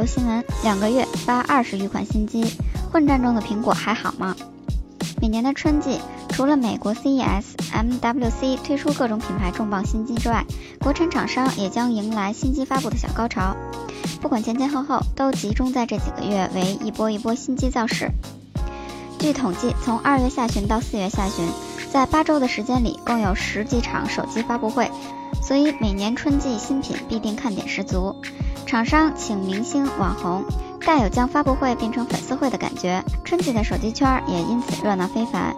周新闻。两个月发二十余款新机，混战中的苹果还好吗？每年的春季，除了美国 CES、MWC 推出各种品牌重磅新机之外，国产厂商也将迎来新机发布的小高潮。不管前前后后，都集中在这几个月为一波一波新机造势。据统计，从二月下旬到四月下旬，在八周的时间里，共有十几场手机发布会。所以每年春季新品必定看点十足，厂商请明星网红，带有将发布会变成粉丝会的感觉。春季的手机圈也因此热闹非凡。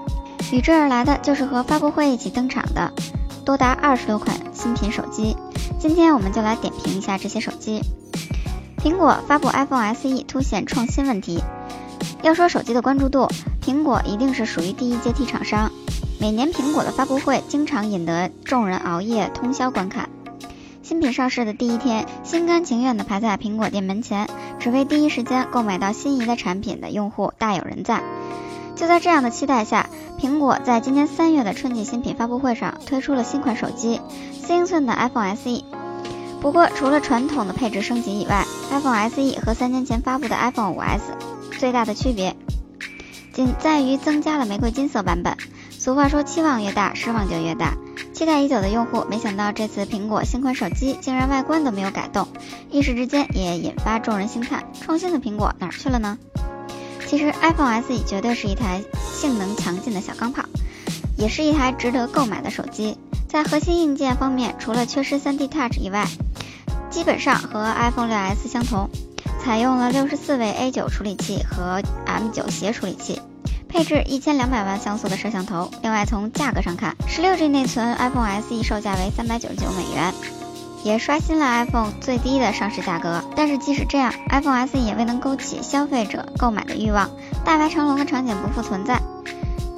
与之而来的就是和发布会一起登场的多达二十多款新品手机。今天我们就来点评一下这些手机。苹果发布 iPhone SE 凸显创新问题。要说手机的关注度，苹果一定是属于第一阶梯厂商。每年苹果的发布会经常引得众人熬夜通宵观看。新品上市的第一天，心甘情愿地排在苹果店门前，只为第一时间购买到心仪的产品的用户大有人在。就在这样的期待下，苹果在今年三月的春季新品发布会上推出了新款手机四英寸的 iPhone SE。不过，除了传统的配置升级以外，iPhone SE 和三年前发布的 iPhone 5S 最大的区别，仅在于增加了玫瑰金色版本。俗话说，期望越大，失望就越大。期待已久的用户，没想到这次苹果新款手机竟然外观都没有改动，一时之间也引发众人兴叹：创新的苹果哪儿去了呢？其实，iPhone SE 绝对是一台性能强劲的小钢炮，也是一台值得购买的手机。在核心硬件方面，除了缺失 3D Touch 以外，基本上和 iPhone 6s 相同，采用了64位 A9 处理器和 M9 协处理器。配置一千两百万像素的摄像头。另外，从价格上看，十六 G 内存 iPhone SE 售价为三百九十九美元，也刷新了 iPhone 最低的上市价格。但是即使这样，iPhone SE 也未能勾起消费者购买的欲望，大排长龙的场景不复存在。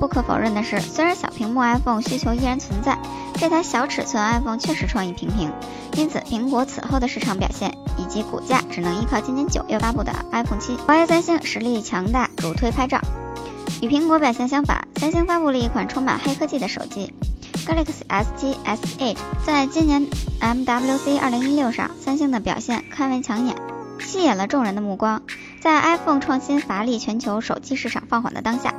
不可否认的是，虽然小屏幕 iPhone 需求依然存在，这台小尺寸 iPhone 确实创意平平。因此，苹果此后的市场表现以及股价只能依靠今年九月发布的 iPhone 七。华为、三星实力强大，主推拍照。与苹果表现相反，三星发布了一款充满黑科技的手机 Galaxy S7 Edge。在今年 MWC 2016上，三星的表现堪为抢眼，吸引了众人的目光。在 iPhone 创新乏力、全球手机市场放缓的当下，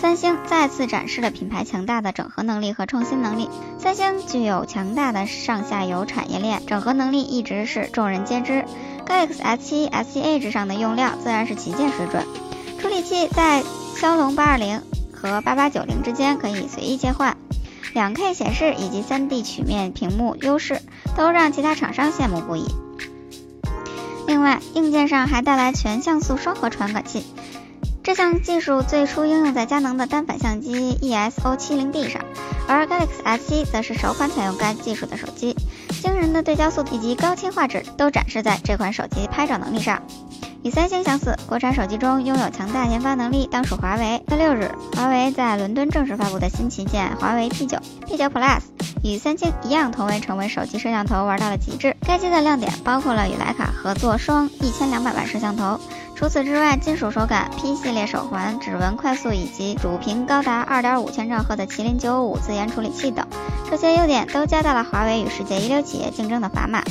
三星再次展示了品牌强大的整合能力和创新能力。三星具有强大的上下游产业链，整合能力一直是众人皆知。Galaxy S7 Edge 上的用料自然是旗舰水准，处理器在。骁龙八二零和八八九零之间可以随意切换，两 K 显示以及三 D 曲面屏幕优势都让其他厂商羡慕不已。另外，硬件上还带来全像素双核传感器，这项技术最初应用在佳能的单反相机 ESO 七零 D 上，而 Galaxy S7 则是首款采用该技术的手机。惊人的对焦速度以及高清画质都展示在这款手机拍照能力上。与三星相似，国产手机中拥有强大研发能力，当属华为。在六日，华为在伦敦正式发布的新旗舰华为 P9、P9 Plus，与三星一样，同为成为手机摄像头玩到了极致。该机的亮点包括了与徕卡合作双一千两百万摄像头，除此之外，金属手感、P 系列手环、指纹快速以及主屏高达二点五千兆赫的麒麟九五自研处理器等，这些优点都加大了华为与世界一流企业竞争的砝码。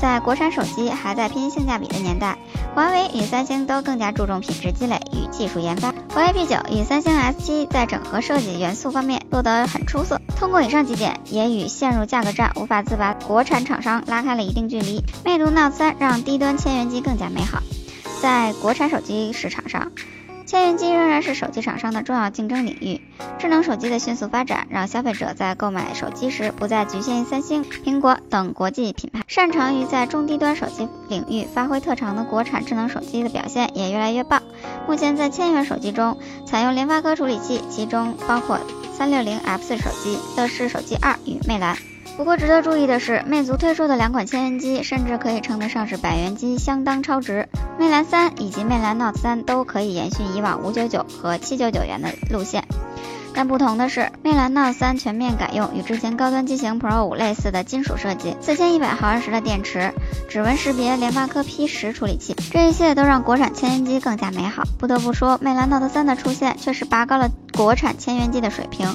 在国产手机还在拼性价比的年代，华为与三星都更加注重品质积累与技术研发。华为 P9 与三星 S7 在整合设计元素方面做得很出色，通过以上几点，也与陷入价格战无法自拔国产厂商拉开了一定距离。魅族 Note 3让低端千元机更加美好，在国产手机市场上。千元机仍然是手机厂商的重要竞争领域。智能手机的迅速发展，让消费者在购买手机时不再局限于三星、苹果等国际品牌。擅长于在中低端手机领域发挥特长的国产智能手机的表现也越来越棒。目前在千元手机中，采用联发科处理器，其中包括三六零 F 四手机、乐视手机二与魅蓝。不过值得注意的是，魅族推出的两款千元机，甚至可以称得上是百元机，相当超值。魅蓝三以及魅蓝 Note 三都可以延续以往五九九和七九九元的路线。但不同的是，魅蓝 Note 3全面改用与之前高端机型 Pro 五类似的金属设计，四千一百毫安时的电池，指纹识别，联发科 P 十处理器，这一切都让国产千元机更加美好。不得不说，魅蓝 Note 3的出现确实拔高了国产千元机的水平，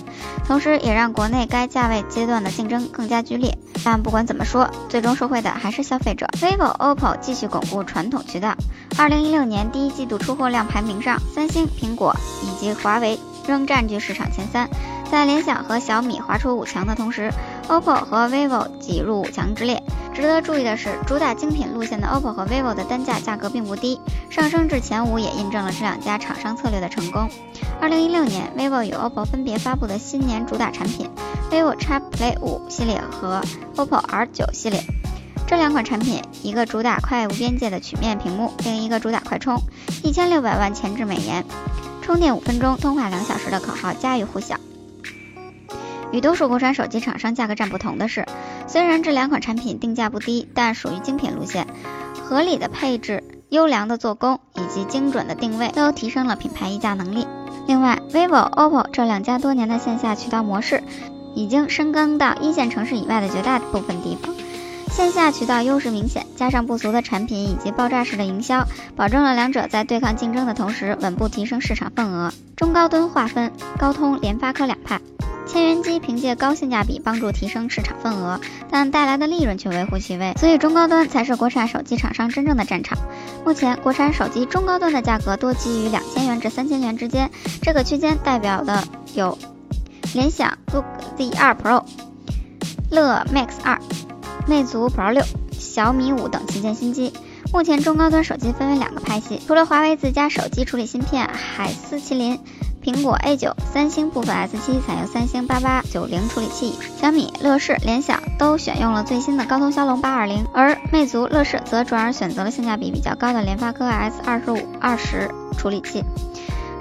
同时也让国内该价位阶段的竞争更加剧烈。但不管怎么说，最终受惠的还是消费者。vivo、OPPO 继续巩固传统渠道。二零一六年第一季度出货量排名上，三星、苹果以及华为仍占据市场前三。在联想和小米划出五强的同时，OPPO 和 vivo 挤入五强之列。值得注意的是，主打精品路线的 OPPO 和 vivo 的单价价格并不低，上升至前五也印证了这两家厂商策略的成功。二零一六年，vivo 与 OPPO 分别发布的新年主打产品：vivo X Play 五系列和 OPPO R 九系列。这两款产品，一个主打快无边界的曲面屏幕，另一个主打快充，一千六百万前置美颜，充电五分钟，通话两小时的口号家喻户晓。与多数国产手机厂商价格战不同的是，虽然这两款产品定价不低，但属于精品路线，合理的配置、优良的做工以及精准的定位，都提升了品牌溢价能力。另外，vivo、OPPO 这两家多年的线下渠道模式，已经深耕到一线城市以外的绝大部分地方，线下渠道优势明显，加上不俗的产品以及爆炸式的营销，保证了两者在对抗竞争的同时，稳步提升市场份额。中高端划分，高通、联发科两派。千元机凭借高性价比帮助提升市场份额，但带来的利润却微乎其微，所以中高端才是国产手机厂商真正的战场。目前国产手机中高端的价格多基于两千元至三千元之间，这个区间代表的有联想 Look Z2 Pro、乐 Max 2、魅族 Pro 六、小米五等旗舰新机。目前中高端手机分为两个派系，除了华为自家手机处理芯片海思麒麟。苹果 A 九、三星部分 S 七采用三星八八九零处理器，小米、乐视、联想都选用了最新的高通骁龙八二零，而魅族、乐视则转而选择了性价比比较高的联发科 S 二十五二十处理器。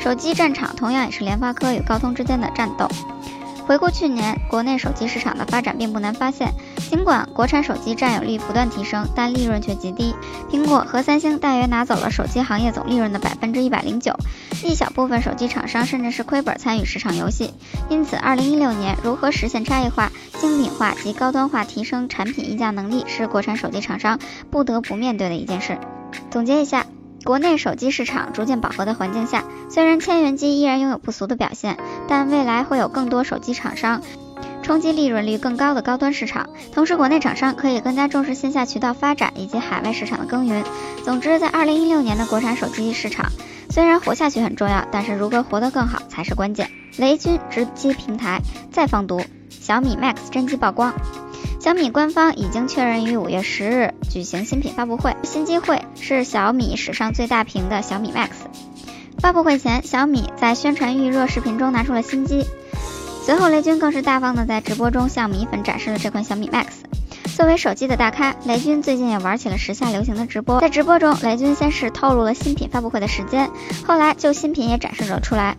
手机战场同样也是联发科与高通之间的战斗。回顾去年国内手机市场的发展，并不难发现，尽管国产手机占有率不断提升，但利润却极低。苹果和三星大约拿走了手机行业总利润的百分之一百零九，一小部分手机厂商甚至是亏本参与市场游戏。因此，二零一六年如何实现差异化、精品化及高端化，提升产品溢价能力，是国产手机厂商不得不面对的一件事。总结一下。国内手机市场逐渐饱和的环境下，虽然千元机依然拥有不俗的表现，但未来会有更多手机厂商冲击利润率更高的高端市场。同时，国内厂商可以更加重视线下渠道发展以及海外市场的耕耘。总之，在二零一六年的国产手机市场，虽然活下去很重要，但是如何活得更好才是关键。雷军直击平台再放毒，小米 Max 真机曝光。小米官方已经确认于五月十日举行新品发布会，新机会是小米史上最大屏的小米 Max。发布会前，小米在宣传预热视频中拿出了新机，随后雷军更是大方的在直播中向米粉展示了这款小米 Max。作为手机的大咖，雷军最近也玩起了时下流行的直播。在直播中，雷军先是透露了新品发布会的时间，后来就新品也展示了出来。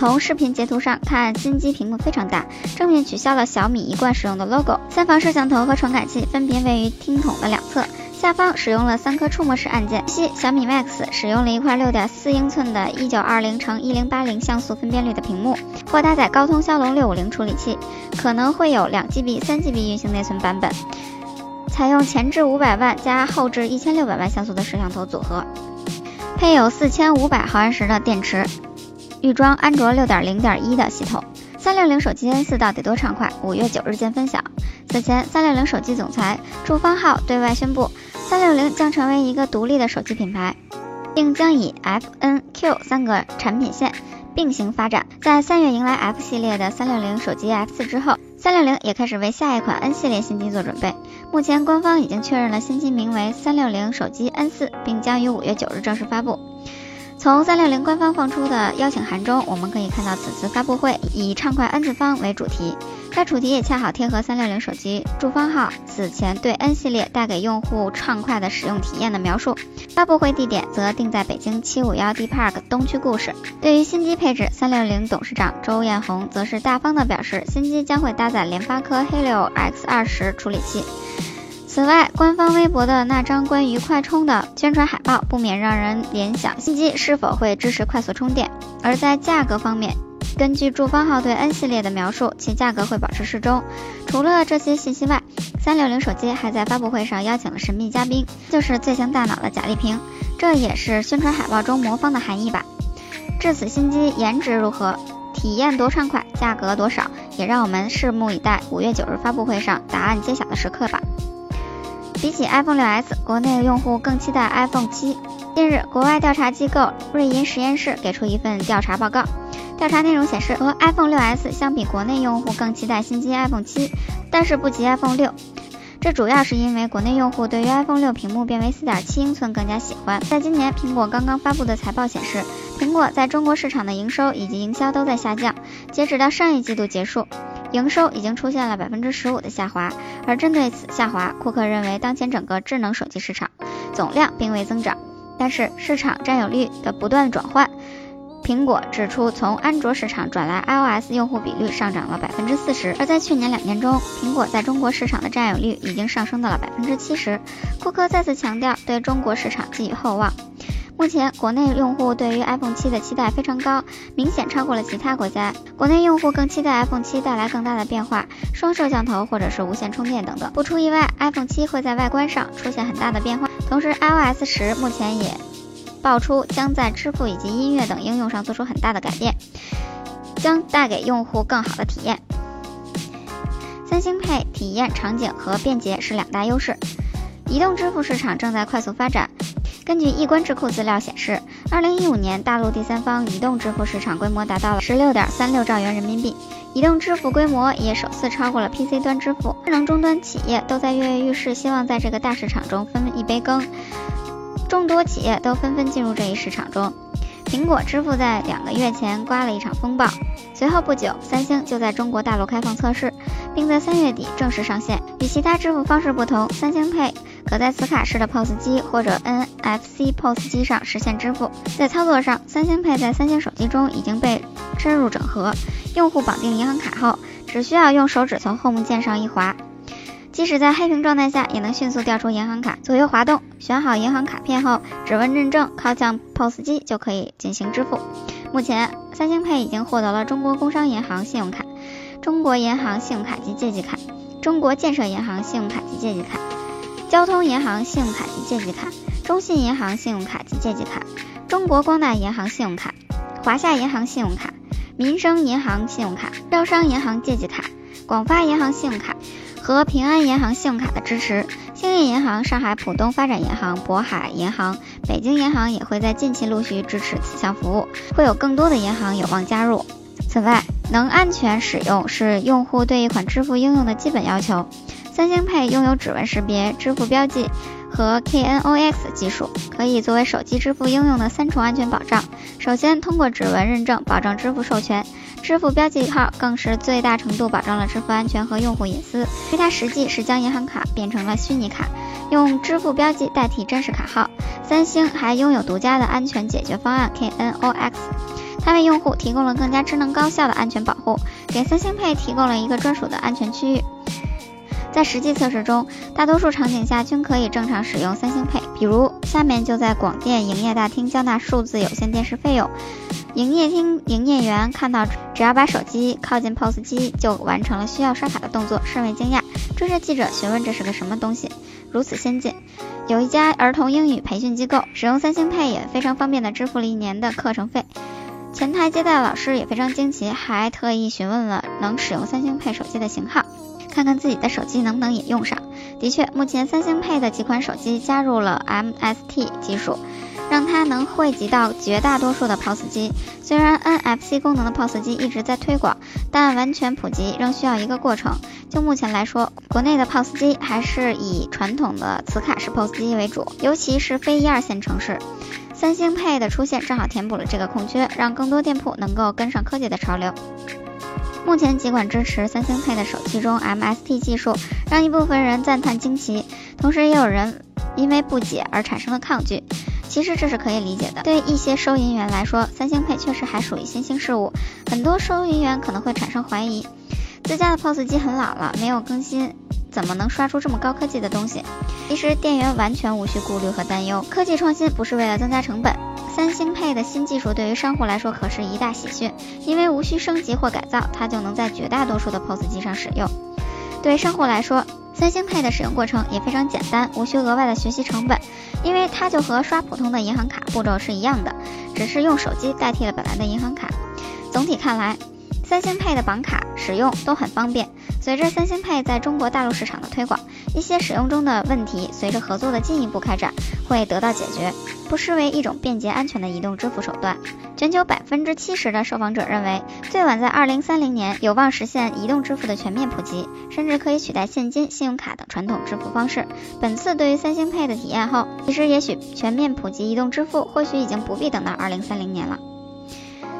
从视频截图上看，新机屏幕非常大，正面取消了小米一贯使用的 logo，三防摄像头和传感器分别位于听筒的两侧，下方使用了三颗触摸式按键。西小米 Max 使用了一块六点四英寸的1920乘1080像素分辨率的屏幕，或搭载高通骁龙650处理器，可能会有两 GB、三 GB 运行内存版本，采用前置五百万加后置一千六百万像素的摄像头组合，配有四千五百毫安时的电池。预装安卓六点零点一的系统，三六零手机 N 四到底多畅快？五月九日见分晓。此前，三六零手机总裁祝方浩对外宣布，三六零将成为一个独立的手机品牌，并将以 F、N、Q 三个产品线并行发展。在三月迎来 F 系列的三六零手机 F 四之后，三六零也开始为下一款 N 系列新机做准备。目前，官方已经确认了新机名为三六零手机 N 四，并将于五月九日正式发布。从三六零官方放出的邀请函中，我们可以看到此次发布会以畅快 N 次方为主题，该主题也恰好贴合三六零手机祝方号此前对 N 系列带给用户畅快的使用体验的描述。发布会地点则定在北京七五幺 D Park 东区故事。对于新机配置，三六零董事长周艳红则是大方的表示，新机将会搭载联发科 Helio X 二十处理器。此外，官方微博的那张关于快充的宣传海报，不免让人联想新机是否会支持快速充电。而在价格方面，根据祝方号对 N 系列的描述，其价格会保持适中。除了这些信息外，三六零手机还在发布会上邀请了神秘嘉宾，就是最强大脑的贾立平，这也是宣传海报中魔方的含义吧。至此新机颜值如何，体验多畅快，价格多少？也让我们拭目以待五月九日发布会上答案揭晓的时刻吧。比起 iPhone 6s，国内用户更期待 iPhone 7。近日，国外调查机构瑞银实验室给出一份调查报告，调查内容显示，和 iPhone 6s 相比，国内用户更期待新机 iPhone 7，但是不及 iPhone 6。这主要是因为国内用户对于 iPhone 6屏幕变为4.7英寸更加喜欢。在今年，苹果刚刚发布的财报显示，苹果在中国市场的营收以及营销都在下降。截止到上一季度结束。营收已经出现了百分之十五的下滑，而针对此下滑，库克认为当前整个智能手机市场总量并未增长，但是市场占有率的不断转换。苹果指出，从安卓市场转来 iOS 用户比率上涨了百分之四十，而在去年两年中，苹果在中国市场的占有率已经上升到了百分之七十。库克再次强调对中国市场寄予厚望。目前，国内用户对于 iPhone 7的期待非常高，明显超过了其他国家。国内用户更期待 iPhone 7带来更大的变化，双摄像头或者是无线充电等等。不出意外，iPhone 7会在外观上出现很大的变化。同时，iOS 十目前也爆出将在支付以及音乐等应用上做出很大的改变，将带给用户更好的体验。三星 Pay 体验场景和便捷是两大优势，移动支付市场正在快速发展。根据易观智库资料显示，二零一五年大陆第三方移动支付市场规模达到了十六点三六兆元人民币，移动支付规模也首次超过了 PC 端支付。智能终端企业都在跃跃欲试，希望在这个大市场中分一杯羹。众多企业都纷纷进入这一市场中。苹果支付在两个月前刮了一场风暴，随后不久，三星就在中国大陆开放测试，并在三月底正式上线。与其他支付方式不同，三星 Pay。可在磁卡式的 POS 机或者 NFC POS 机上实现支付。在操作上，三星 Pay 在三星手机中已经被深入整合。用户绑定银行卡后，只需要用手指从 Home 键上一滑，即使在黑屏状态下，也能迅速调出银行卡。左右滑动，选好银行卡片后，指纹认证，靠向 POS 机就可以进行支付。目前，三星 Pay 已经获得了中国工商银行信用卡、中国银行信用卡及借记卡、中国建设银行信用卡及借记卡。交通银行信用卡及借记卡、中信银行信用卡及借记卡、中国光大银行信用卡、华夏银行信用卡、民生银行信用卡、招商银行借记卡、广发银行信用卡和平安银行信用卡的支持。兴业银行、上海浦东发展银行、渤海银行、北京银行也会在近期陆续支持此项服务，会有更多的银行有望加入。此外，能安全使用是用户对一款支付应用的基本要求。三星 Pay 拥有指纹识别、支付标记和 KNOX 技术，可以作为手机支付应用的三重安全保障。首先，通过指纹认证保证支付授权，支付标记号更是最大程度保障了支付安全和用户隐私。因为它实际是将银行卡变成了虚拟卡，用支付标记代替真实卡号。三星还拥有独家的安全解决方案 KNOX，它为用户提供了更加智能高效的安全保护，给三星 Pay 提供了一个专属的安全区域。在实际测试中，大多数场景下均可以正常使用三星配。比如，下面就在广电营业大厅交纳数字有线电视费用，营业厅营业员看到只要把手机靠近 POS 机就完成了需要刷卡的动作，甚为惊讶，追着记者询问这是个什么东西，如此先进。有一家儿童英语培训机构使用三星配也非常方便的支付了一年的课程费，前台接待老师也非常惊奇，还特意询问了能使用三星配手机的型号。看看自己的手机能不能也用上。的确，目前三星配的几款手机加入了 MST 技术，让它能汇集到绝大多数的 POS 机。虽然 NFC 功能的 POS 机一直在推广，但完全普及仍需要一个过程。就目前来说，国内的 POS 机还是以传统的磁卡式 POS 机为主，尤其是非一二线城市。三星 Pay 的出现正好填补了这个空缺，让更多店铺能够跟上科技的潮流。目前几款支持三星 Pay 的手机中，MST 技术让一部分人赞叹惊奇，同时也有人因为不解而产生了抗拒。其实这是可以理解的。对一些收银员来说，三星配确实还属于新兴事物，很多收银员可能会产生怀疑：自家的 POS 机很老了，没有更新，怎么能刷出这么高科技的东西？其实店员完全无需顾虑和担忧，科技创新不是为了增加成本。三星配的新技术对于商户来说可是一大喜讯，因为无需升级或改造，它就能在绝大多数的 POS 机上使用。对商户来说，三星 Pay 的使用过程也非常简单，无需额外的学习成本，因为它就和刷普通的银行卡步骤是一样的，只是用手机代替了本来的银行卡。总体看来，三星 Pay 的绑卡使使用都很方便。随着三星 Pay 在中国大陆市场的推广，一些使用中的问题随着合作的进一步开展会得到解决，不失为一种便捷安全的移动支付手段。全球百分之七十的受访者认为，最晚在二零三零年有望实现移动支付的全面普及，甚至可以取代现金、信用卡等传统支付方式。本次对于三星 Pay 的体验后，其实也许全面普及移动支付，或许已经不必等到二零三零年了。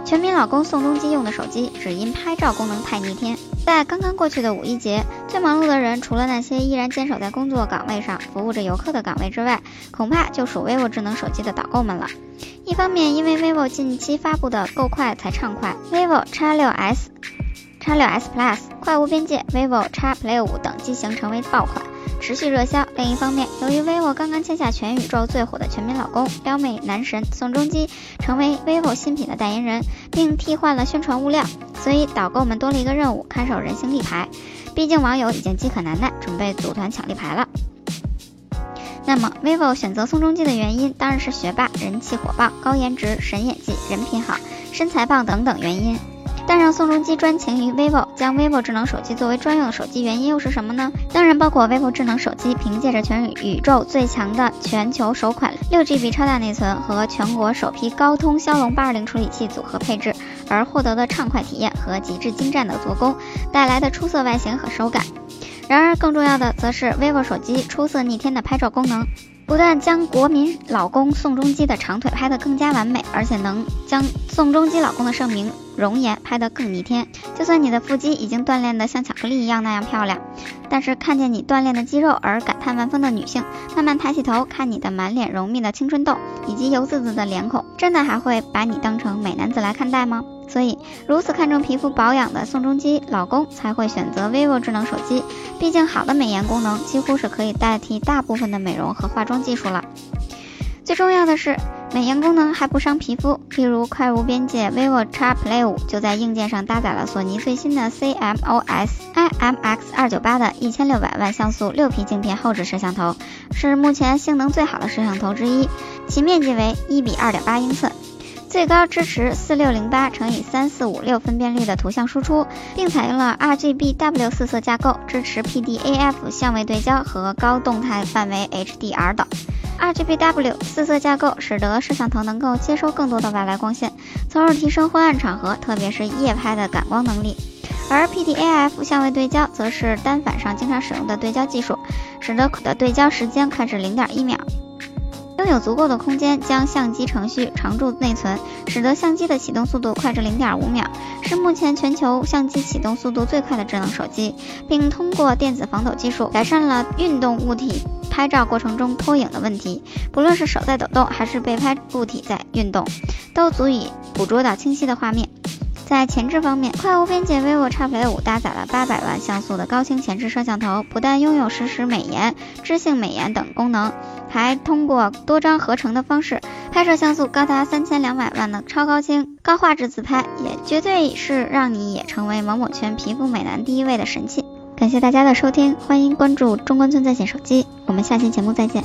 全民老公宋仲基用的手机，只因拍照功能太逆天。在刚刚过去的五一节，最忙碌的人除了那些依然坚守在工作岗位上服务着游客的岗位之外，恐怕就属 vivo 智能手机的导购们了。一方面，因为 vivo 近期发布的够快才畅快，vivo X6s、X6s Plus、快无边界、vivo X Play 五等机型成为爆款。持续热销。另一方面，由于 vivo 刚刚签下全宇宙最火的全民老公撩妹男神宋仲基成为 vivo 新品的代言人，并替换了宣传物料，所以导购们多了一个任务：看守人形立牌。毕竟网友已经饥渴难耐，准备组团抢立牌了。那么，vivo 选择宋仲基的原因当然是学霸、人气火爆、高颜值、神演技、人品好、身材棒等等原因。但让宋仲基专情于 vivo，将 vivo 智能手机作为专用的手机，原因又是什么呢？当然包括 vivo 智能手机凭借着全宇宙最强的全球首款六 GB 超大内存和全国首批高通骁龙八二零处理器组合配置而获得的畅快体验和极致精湛的做工带来的出色外形和手感。然而更重要的则是 vivo 手机出色逆天的拍照功能。不但将国民老公宋仲基的长腿拍得更加完美，而且能将宋仲基老公的盛名容颜拍得更逆天。就算你的腹肌已经锻炼得像巧克力一样那样漂亮，但是看见你锻炼的肌肉而感叹万分的女性，慢慢抬起头看你的满脸浓密的青春痘以及油滋滋的脸孔，真的还会把你当成美男子来看待吗？所以，如此看重皮肤保养的宋仲基老公才会选择 vivo 智能手机。毕竟，好的美颜功能几乎是可以代替大部分的美容和化妆技术了。最重要的是，美颜功能还不伤皮肤。譬如，快无边界 vivo X Play 5就在硬件上搭载了索尼最新的 CMOS IMX 二九八的一千六百万像素六 P 镜片后置摄像头，是目前性能最好的摄像头之一，其面积为一比二点八英寸。最高支持四六零八乘以三四五六分辨率的图像输出，并采用了 RGB-W 四色架构，支持 PDAF 相位对焦和高动态范围 HDR 等。RGB-W 四色架构使得摄像头能够接收更多的外来光线，从而提升昏暗场合，特别是夜拍的感光能力。而 PDAF 相位对焦则是单反上经常使用的对焦技术，使得可的对焦时间快至零点一秒。拥有足够的空间将相机程序常驻内存，使得相机的启动速度快至零点五秒，是目前全球相机启动速度最快的智能手机，并通过电子防抖技术改善了运动物体拍照过程中拖影的问题。不论是手在抖动，还是被拍物体在运动，都足以捕捉到清晰的画面。在前置方面，快无边界 vivo X Play 5搭载了八百万像素的高清前置摄像头，不但拥有实时美颜、知性美颜等功能，还通过多张合成的方式，拍摄像素高达三千两百万的超高清高画质自拍，也绝对是让你也成为某某圈皮肤美男第一位的神器。感谢大家的收听，欢迎关注中关村在线手机，我们下期节目再见。